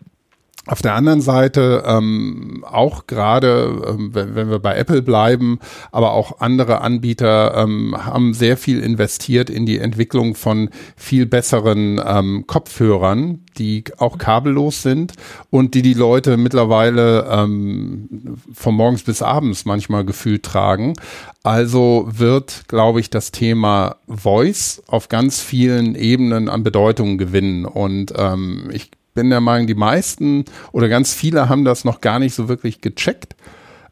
Auf der anderen Seite ähm, auch gerade, ähm, wenn, wenn, wir bei Apple bleiben, aber auch andere Anbieter ähm, haben sehr viel investiert in die Entwicklung von viel besseren ähm, Kopfhörern, die auch kabellos sind und die die Leute mittlerweile ähm, von morgens bis abends manchmal gefühlt tragen. Also wird, glaube ich, das Thema Voice auf ganz vielen Ebenen an Bedeutung gewinnen und ähm, ich bin der Meinung, die meisten oder ganz viele haben das noch gar nicht so wirklich gecheckt,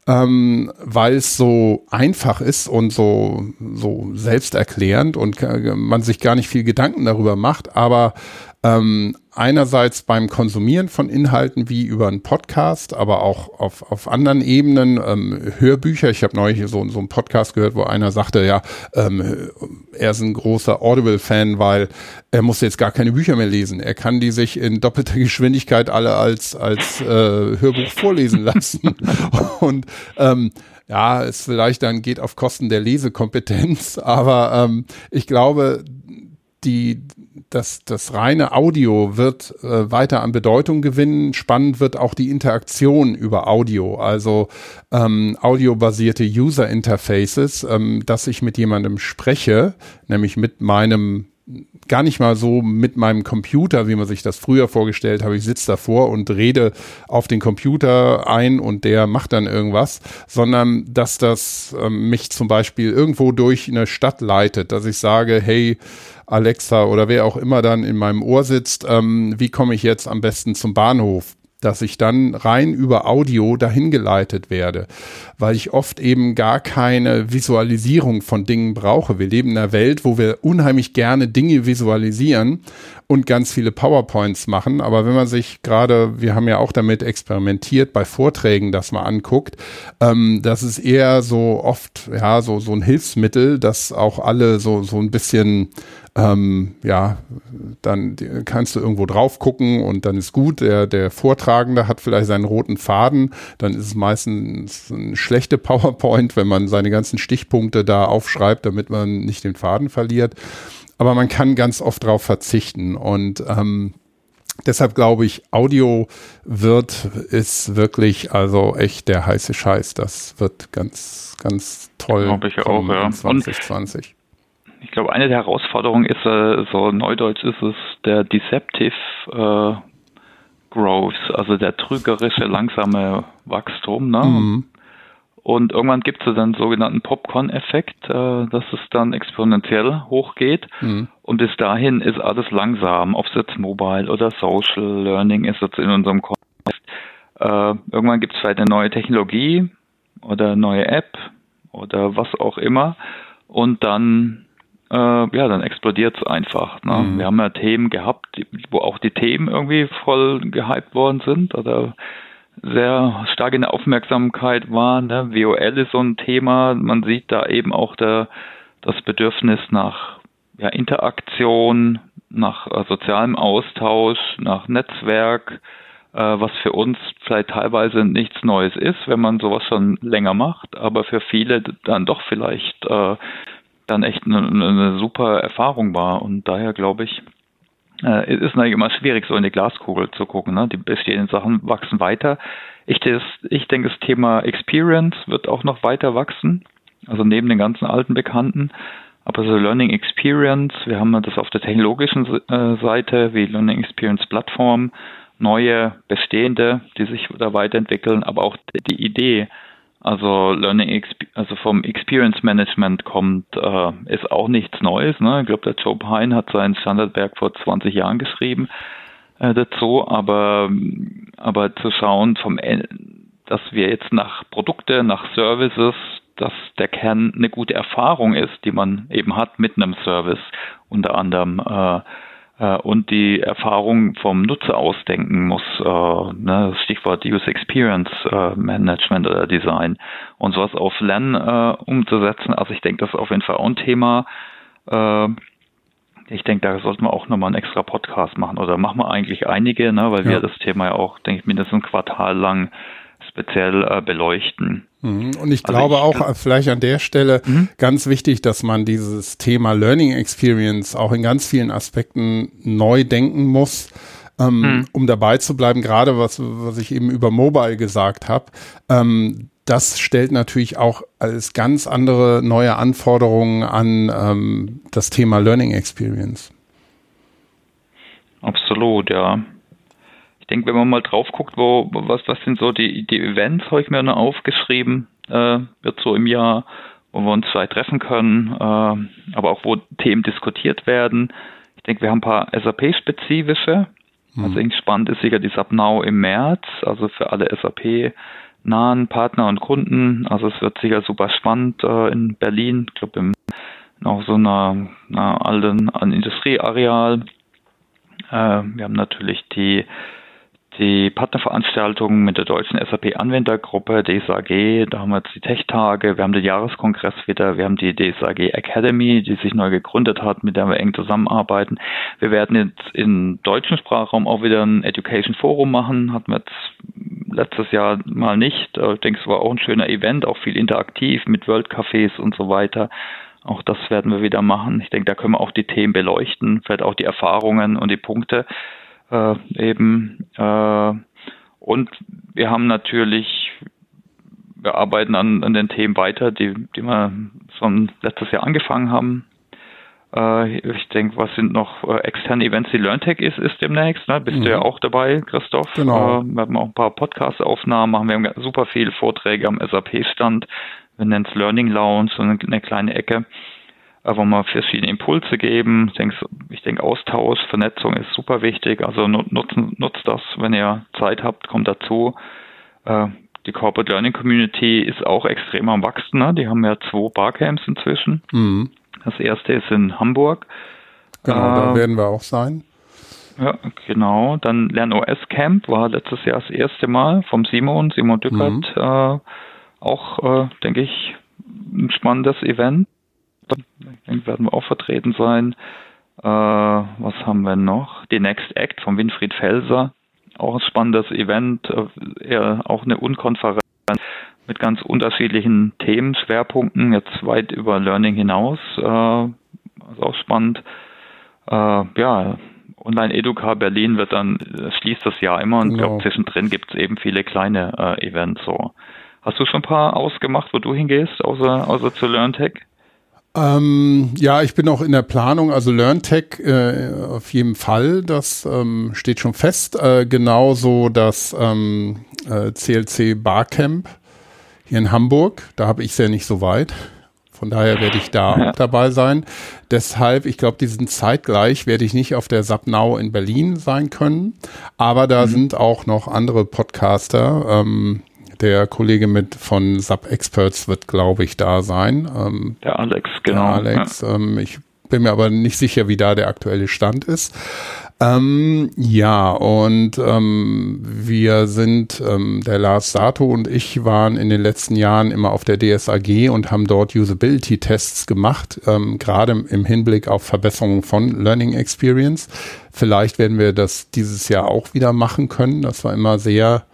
ähm, weil es so einfach ist und so, so selbsterklärend und man sich gar nicht viel Gedanken darüber macht. Aber ähm, einerseits beim Konsumieren von Inhalten wie über einen Podcast, aber auch auf, auf anderen Ebenen, ähm, Hörbücher. Ich habe neulich so, so einen Podcast gehört, wo einer sagte, ja, ähm, er ist ein großer Audible-Fan, weil er muss jetzt gar keine Bücher mehr lesen. Er kann die sich in doppelter Geschwindigkeit alle als, als äh, Hörbuch vorlesen lassen. *laughs* Und ähm, ja, es vielleicht dann geht auf Kosten der Lesekompetenz, *laughs* aber ähm, ich glaube, die das, das reine Audio wird äh, weiter an Bedeutung gewinnen. Spannend wird auch die Interaktion über Audio, also ähm, audiobasierte User Interfaces, ähm, dass ich mit jemandem spreche, nämlich mit meinem gar nicht mal so mit meinem Computer, wie man sich das früher vorgestellt habe. Ich sitze davor und rede auf den Computer ein und der macht dann irgendwas, sondern dass das ähm, mich zum Beispiel irgendwo durch eine Stadt leitet, dass ich sage, hey, Alexa oder wer auch immer dann in meinem Ohr sitzt, ähm, wie komme ich jetzt am besten zum Bahnhof? dass ich dann rein über Audio dahin geleitet werde, weil ich oft eben gar keine Visualisierung von Dingen brauche. Wir leben in einer Welt, wo wir unheimlich gerne Dinge visualisieren und ganz viele PowerPoints machen. Aber wenn man sich gerade, wir haben ja auch damit experimentiert, bei Vorträgen das mal anguckt, ähm, das ist eher so oft, ja, so, so ein Hilfsmittel, dass auch alle so, so ein bisschen ähm, ja, dann kannst du irgendwo drauf gucken und dann ist gut. Der, der Vortragende hat vielleicht seinen roten Faden, dann ist es meistens eine schlechte PowerPoint, wenn man seine ganzen Stichpunkte da aufschreibt, damit man nicht den Faden verliert. Aber man kann ganz oft drauf verzichten und ähm, Deshalb glaube ich, Audio wird, ist wirklich also echt der heiße Scheiß. Das wird ganz, ganz toll. Glaube ich auch, ja. 2020 ich glaube, eine der Herausforderungen ist, äh, so neudeutsch ist es der Deceptive äh, Growth, also der trügerische, langsame Wachstum. Ne? Mhm. Und irgendwann gibt es dann sogenannten Popcorn-Effekt, äh, dass es dann exponentiell hochgeht. Mhm. Und bis dahin ist alles langsam, ob es jetzt Mobile oder Social Learning ist jetzt in unserem Kontext. Äh, irgendwann gibt es vielleicht eine neue Technologie oder eine neue App oder was auch immer. Und dann äh, ja, dann explodiert es einfach. Ne? Mhm. Wir haben ja Themen gehabt, wo auch die Themen irgendwie voll gehypt worden sind oder sehr stark in der Aufmerksamkeit waren. Ne? WOL ist so ein Thema. Man sieht da eben auch der, das Bedürfnis nach ja, Interaktion, nach äh, sozialem Austausch, nach Netzwerk, äh, was für uns vielleicht teilweise nichts Neues ist, wenn man sowas schon länger macht, aber für viele dann doch vielleicht äh, dann echt eine, eine super Erfahrung war. Und daher glaube ich, äh, es ist natürlich immer schwierig, so in die Glaskugel zu gucken. Ne? Die bestehenden Sachen wachsen weiter. Ich, ich denke, das Thema Experience wird auch noch weiter wachsen. Also neben den ganzen alten Bekannten. Aber so Learning Experience, wir haben das auf der technologischen äh, Seite wie Learning Experience Plattform, neue bestehende, die sich da weiterentwickeln, aber auch die Idee, also Learning, also vom Experience Management kommt, äh, ist auch nichts Neues. Ne? Ich glaube, der Joe Pine hat sein Standardwerk vor 20 Jahren geschrieben äh, dazu, aber, aber zu schauen vom, dass wir jetzt nach Produkte, nach Services, dass der Kern eine gute Erfahrung ist, die man eben hat mit einem Service, unter anderem äh, und die Erfahrung vom Nutzer ausdenken muss. Äh, ne, Stichwort User Experience äh, Management oder Design und sowas auf Lernen äh, umzusetzen. Also ich denke, das ist auf jeden Fall auch ein Thema. Äh, ich denke, da sollten wir auch nochmal einen extra Podcast machen oder machen wir eigentlich einige, ne, weil ja. wir das Thema ja auch, denke ich, mindestens ein Quartal lang speziell äh, beleuchten. Mhm. Und ich also glaube ich, auch vielleicht an der Stelle mhm. ganz wichtig, dass man dieses Thema Learning Experience auch in ganz vielen Aspekten neu denken muss. Ähm, mhm. um dabei zu bleiben, gerade was, was ich eben über Mobile gesagt habe, ähm, das stellt natürlich auch als ganz andere neue Anforderungen an ähm, das Thema Learning Experience. Absolut, ja denke, wenn man mal drauf guckt, wo, was, was sind so die, die Events, habe ich mir noch aufgeschrieben, äh, wird so im Jahr, wo wir uns vielleicht treffen können, äh, aber auch wo Themen diskutiert werden. Ich denke, wir haben ein paar SAP-spezifische. Mhm. Also spannend ist sicher die SAP im März, also für alle SAP-nahen Partner und Kunden. Also es wird sicher super spannend äh, in Berlin, ich glaube im auch so einer, einer alten Industrieareal. Äh, wir haben natürlich die die Partnerveranstaltungen mit der deutschen SAP-Anwendergruppe, DSAG, da haben wir jetzt die Tech-Tage, wir haben den Jahreskongress wieder, wir haben die DSAG Academy, die sich neu gegründet hat, mit der wir eng zusammenarbeiten. Wir werden jetzt im deutschen Sprachraum auch wieder ein Education Forum machen, hatten wir jetzt letztes Jahr mal nicht. Ich denke, es war auch ein schöner Event, auch viel interaktiv mit World Cafés und so weiter. Auch das werden wir wieder machen. Ich denke, da können wir auch die Themen beleuchten, vielleicht auch die Erfahrungen und die Punkte äh, eben. Äh, und wir haben natürlich, wir arbeiten an, an den Themen weiter, die, die wir schon letztes Jahr angefangen haben. Äh, ich denke, was sind noch äh, externe Events? Die LearnTech ist, ist demnächst, ne? Bist mhm. du ja auch dabei, Christoph? Genau. Äh, wir haben auch ein paar Podcast-Aufnahmen, machen wir haben super viele Vorträge am SAP-Stand. Wir nennen es Learning Lounge, so eine kleine Ecke. Wo wir verschiedene Impulse geben. Ich denke, ich denke, Austausch, Vernetzung ist super wichtig. Also nutzen, nutzt das, wenn ihr Zeit habt, kommt dazu. Äh, die Corporate Learning Community ist auch extrem am Wachsen. Ne? Die haben ja zwei Barcamps inzwischen. Mhm. Das erste ist in Hamburg. Genau, äh, da werden wir auch sein. Ja, genau. Dann LernOS Camp war letztes Jahr das erste Mal vom Simon, Simon Dückert. Mhm. Äh, auch, äh, denke ich, ein spannendes Event. Ich denke, werden wir auch vertreten sein. Äh, was haben wir noch? Die Next Act von Winfried Felser. Auch ein spannendes Event, äh, auch eine Unkonferenz mit ganz unterschiedlichen Themenschwerpunkten, jetzt weit über Learning hinaus. Äh, also auch spannend. Äh, ja, Online Educa Berlin wird dann, schließt das Jahr immer und genau. glaube zwischendrin gibt es eben viele kleine äh, Events so. Hast du schon ein paar ausgemacht, wo du hingehst, außer, außer zu LearnTech? Ähm, ja, ich bin auch in der Planung, also LearnTech äh, auf jeden Fall, das ähm, steht schon fest. Äh, genauso das ähm, äh, CLC Barcamp hier in Hamburg, da habe ich es ja nicht so weit. Von daher werde ich da ja. auch dabei sein. Deshalb, ich glaube, diesen zeitgleich werde ich nicht auf der Sapnau in Berlin sein können. Aber da mhm. sind auch noch andere Podcaster. Ähm, der Kollege mit von Sub Experts wird, glaube ich, da sein. Ähm, der Alex, genau. Der Alex. Ja. Ähm, ich bin mir aber nicht sicher, wie da der aktuelle Stand ist. Ähm, ja, und ähm, wir sind, ähm, der Lars Sato und ich waren in den letzten Jahren immer auf der DSAG und haben dort Usability-Tests gemacht, ähm, gerade im Hinblick auf Verbesserung von Learning Experience. Vielleicht werden wir das dieses Jahr auch wieder machen können. Das war immer sehr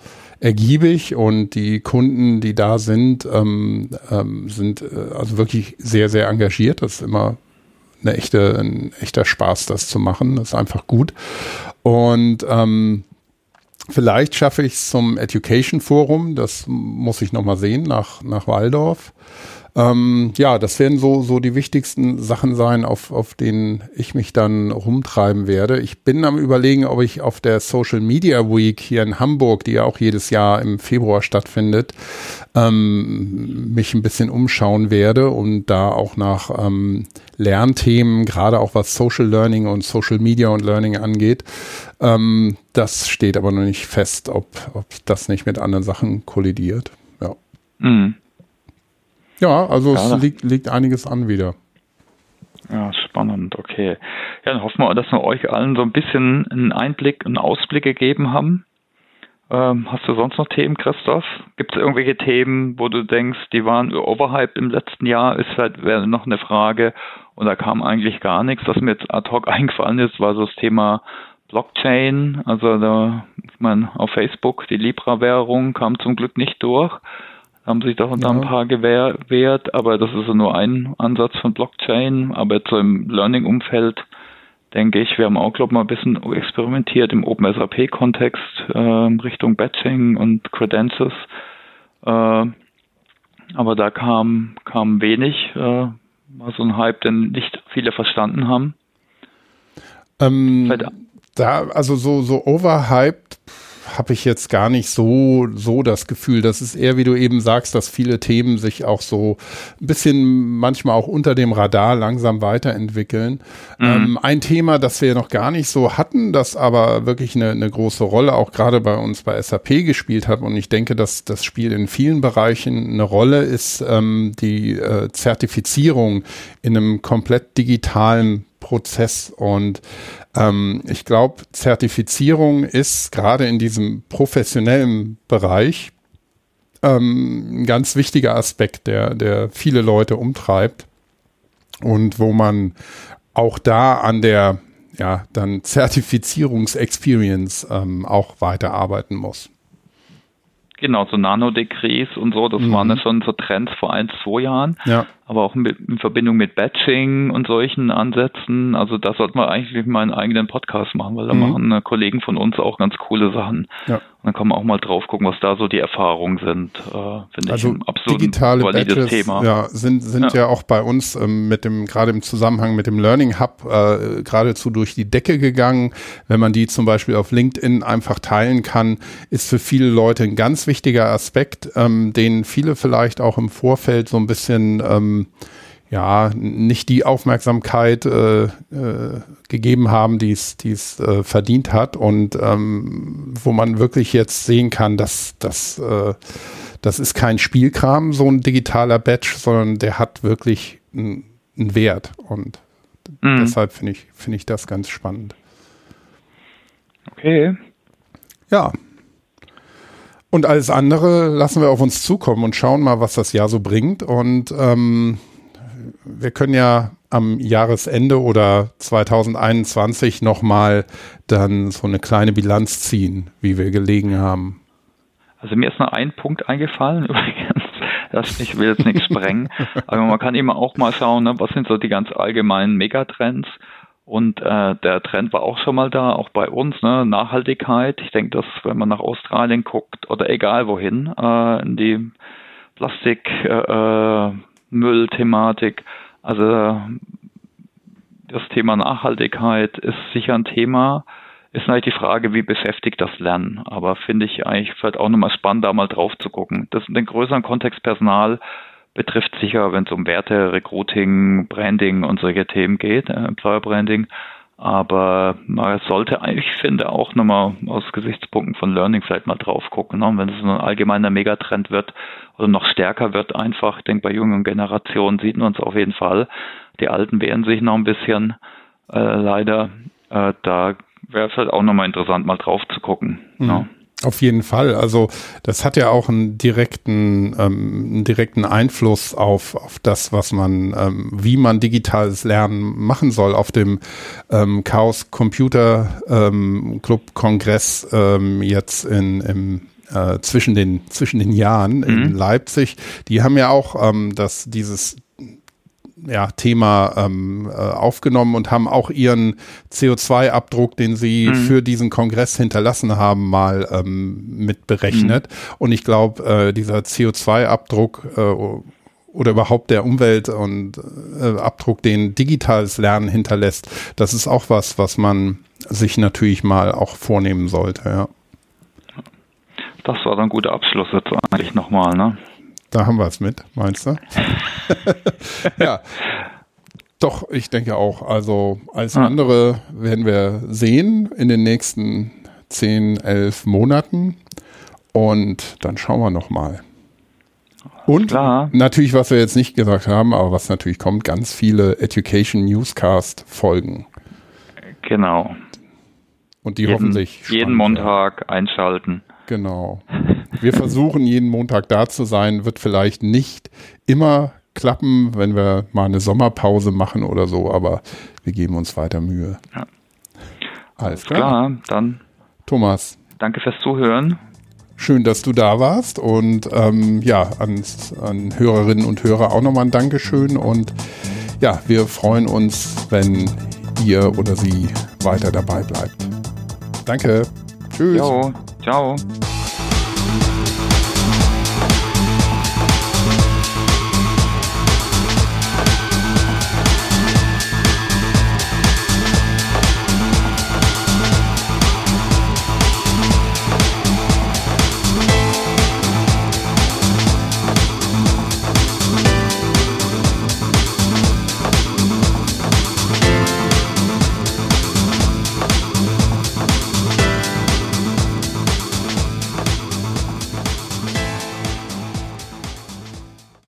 ergiebig und die Kunden, die da sind, ähm, ähm, sind äh, also wirklich sehr, sehr engagiert. Das ist immer eine echte, ein echter Spaß, das zu machen. Das ist einfach gut. Und ähm, vielleicht schaffe ich es zum Education Forum. Das muss ich nochmal sehen nach, nach Waldorf. Ähm, ja, das werden so, so die wichtigsten Sachen sein, auf, auf denen ich mich dann rumtreiben werde. Ich bin am überlegen, ob ich auf der Social Media Week hier in Hamburg, die ja auch jedes Jahr im Februar stattfindet, ähm, mich ein bisschen umschauen werde und da auch nach ähm, Lernthemen, gerade auch was Social Learning und Social Media und Learning angeht. Ähm, das steht aber noch nicht fest, ob, ob das nicht mit anderen Sachen kollidiert. Ja. Mhm. Ja, also ja, es liegt, liegt einiges an wieder. Ja, spannend, okay. Ja, dann hoffen wir, dass wir euch allen so ein bisschen einen Einblick, einen Ausblick gegeben haben. Ähm, hast du sonst noch Themen, Christoph? Gibt es irgendwelche Themen, wo du denkst, die waren overhyped im letzten Jahr? Ist halt wäre noch eine Frage und da kam eigentlich gar nichts. Was mir jetzt ad hoc *laughs* eingefallen ist, war so das Thema Blockchain. Also da, ich meine, auf Facebook die Libra-Währung kam zum Glück nicht durch haben sich doch ja. ein paar gewehrt, aber das ist nur ein Ansatz von Blockchain. Aber jetzt so im Learning-Umfeld denke ich, wir haben auch, glaube ich, mal ein bisschen experimentiert im OpenSAP-Kontext äh, Richtung Batching und Credentials. Äh, aber da kam, kam wenig, äh, war so ein Hype, den nicht viele verstanden haben. Ähm, da, also so, so overhyped habe ich jetzt gar nicht so, so das Gefühl. Das ist eher, wie du eben sagst, dass viele Themen sich auch so ein bisschen manchmal auch unter dem Radar langsam weiterentwickeln. Mhm. Ähm, ein Thema, das wir noch gar nicht so hatten, das aber wirklich eine, eine große Rolle auch gerade bei uns bei SAP gespielt hat und ich denke, dass das Spiel in vielen Bereichen eine Rolle ist, ähm, die äh, Zertifizierung in einem komplett digitalen Prozess und ähm, ich glaube, Zertifizierung ist gerade in diesem professionellen Bereich ähm, ein ganz wichtiger Aspekt, der, der viele Leute umtreibt und wo man auch da an der ja, dann Zertifizierungsexperience ähm, auch weiterarbeiten muss. Genau, so Nano-Decrees und so, das mhm. waren ja schon so Trends vor ein, zwei Jahren. Ja. Aber auch mit, in Verbindung mit Batching und solchen Ansätzen. Also da sollten wir eigentlich mal einen eigenen Podcast machen, weil da mhm. machen Kollegen von uns auch ganz coole Sachen. Ja dann kann man auch mal drauf gucken, was da so die Erfahrungen sind. Äh, Finde also ich ein absolut digitale valides Badges, Thema. Ja, sind, sind ja. ja auch bei uns ähm, mit dem, gerade im Zusammenhang mit dem Learning Hub äh, geradezu durch die Decke gegangen. Wenn man die zum Beispiel auf LinkedIn einfach teilen kann, ist für viele Leute ein ganz wichtiger Aspekt, ähm, den viele vielleicht auch im Vorfeld so ein bisschen ähm, ja, nicht die Aufmerksamkeit äh, äh, gegeben haben, die es äh, verdient hat und ähm, wo man wirklich jetzt sehen kann, dass das äh, das ist kein Spielkram, so ein digitaler Badge, sondern der hat wirklich einen Wert und mhm. deshalb finde ich finde ich das ganz spannend. Okay. Ja. Und alles andere lassen wir auf uns zukommen und schauen mal, was das Jahr so bringt. Und ähm, wir können ja am Jahresende oder 2021 nochmal dann so eine kleine Bilanz ziehen, wie wir gelegen haben. Also mir ist noch ein Punkt eingefallen *laughs* übrigens. Das, ich will jetzt nichts sprengen, *laughs* aber man kann eben auch mal schauen, ne, was sind so die ganz allgemeinen Megatrends. Und äh, der Trend war auch schon mal da, auch bei uns, ne? Nachhaltigkeit. Ich denke, dass wenn man nach Australien guckt oder egal wohin, äh, in die Plastikmüll-Thematik, äh, also das Thema Nachhaltigkeit ist sicher ein Thema. Ist natürlich die Frage, wie beschäftigt das Lernen. Aber finde ich eigentlich vielleicht auch nochmal spannend, da mal drauf zu gucken. Das in den größeren Kontext Personal betrifft sicher, wenn es um Werte, Recruiting, Branding und solche Themen geht, äh, Employer Branding. Aber man sollte eigentlich, finde auch nochmal aus Gesichtspunkten von Learning vielleicht mal drauf gucken. Ne? Wenn es so ein allgemeiner Megatrend wird oder noch stärker wird, einfach, ich denke, bei jungen Generationen sieht man es auf jeden Fall. Die Alten wehren sich noch ein bisschen, äh, leider. Äh, da wäre es halt auch nochmal interessant, mal drauf zu gucken. Mhm. Ne? Auf jeden Fall. Also das hat ja auch einen direkten, ähm, einen direkten Einfluss auf, auf das, was man, ähm, wie man digitales Lernen machen soll. Auf dem ähm, Chaos Computer ähm, Club Kongress ähm, jetzt in, im äh, zwischen den zwischen den Jahren mhm. in Leipzig. Die haben ja auch ähm, das dieses ja, Thema ähm, äh, aufgenommen und haben auch ihren CO2-Abdruck, den sie mhm. für diesen Kongress hinterlassen haben, mal ähm, mit berechnet. Mhm. Und ich glaube, äh, dieser CO2-Abdruck äh, oder überhaupt der Umwelt- und äh, Abdruck, den digitales Lernen hinterlässt, das ist auch was, was man sich natürlich mal auch vornehmen sollte, ja. Das war dann ein guter Abschluss jetzt eigentlich nochmal, ne? Da haben wir es mit, meinst du? *laughs* *laughs* ja. Doch, ich denke auch. Also alles andere werden wir sehen in den nächsten 10, 11 Monaten. Und dann schauen wir nochmal. Und Klar. natürlich, was wir jetzt nicht gesagt haben, aber was natürlich kommt, ganz viele Education Newscast Folgen. Genau. Und die jeden, hoffentlich. Jeden Montag einschalten. Genau. Wir versuchen jeden Montag da zu sein, wird vielleicht nicht immer klappen, wenn wir mal eine Sommerpause machen oder so, aber wir geben uns weiter Mühe. Ja. Alles klar. klar. Dann. Thomas. Danke fürs Zuhören. Schön, dass du da warst und ähm, ja, an, an Hörerinnen und Hörer auch nochmal ein Dankeschön und ja, wir freuen uns, wenn ihr oder sie weiter dabei bleibt. Danke. Tschüss. Jo, ciao.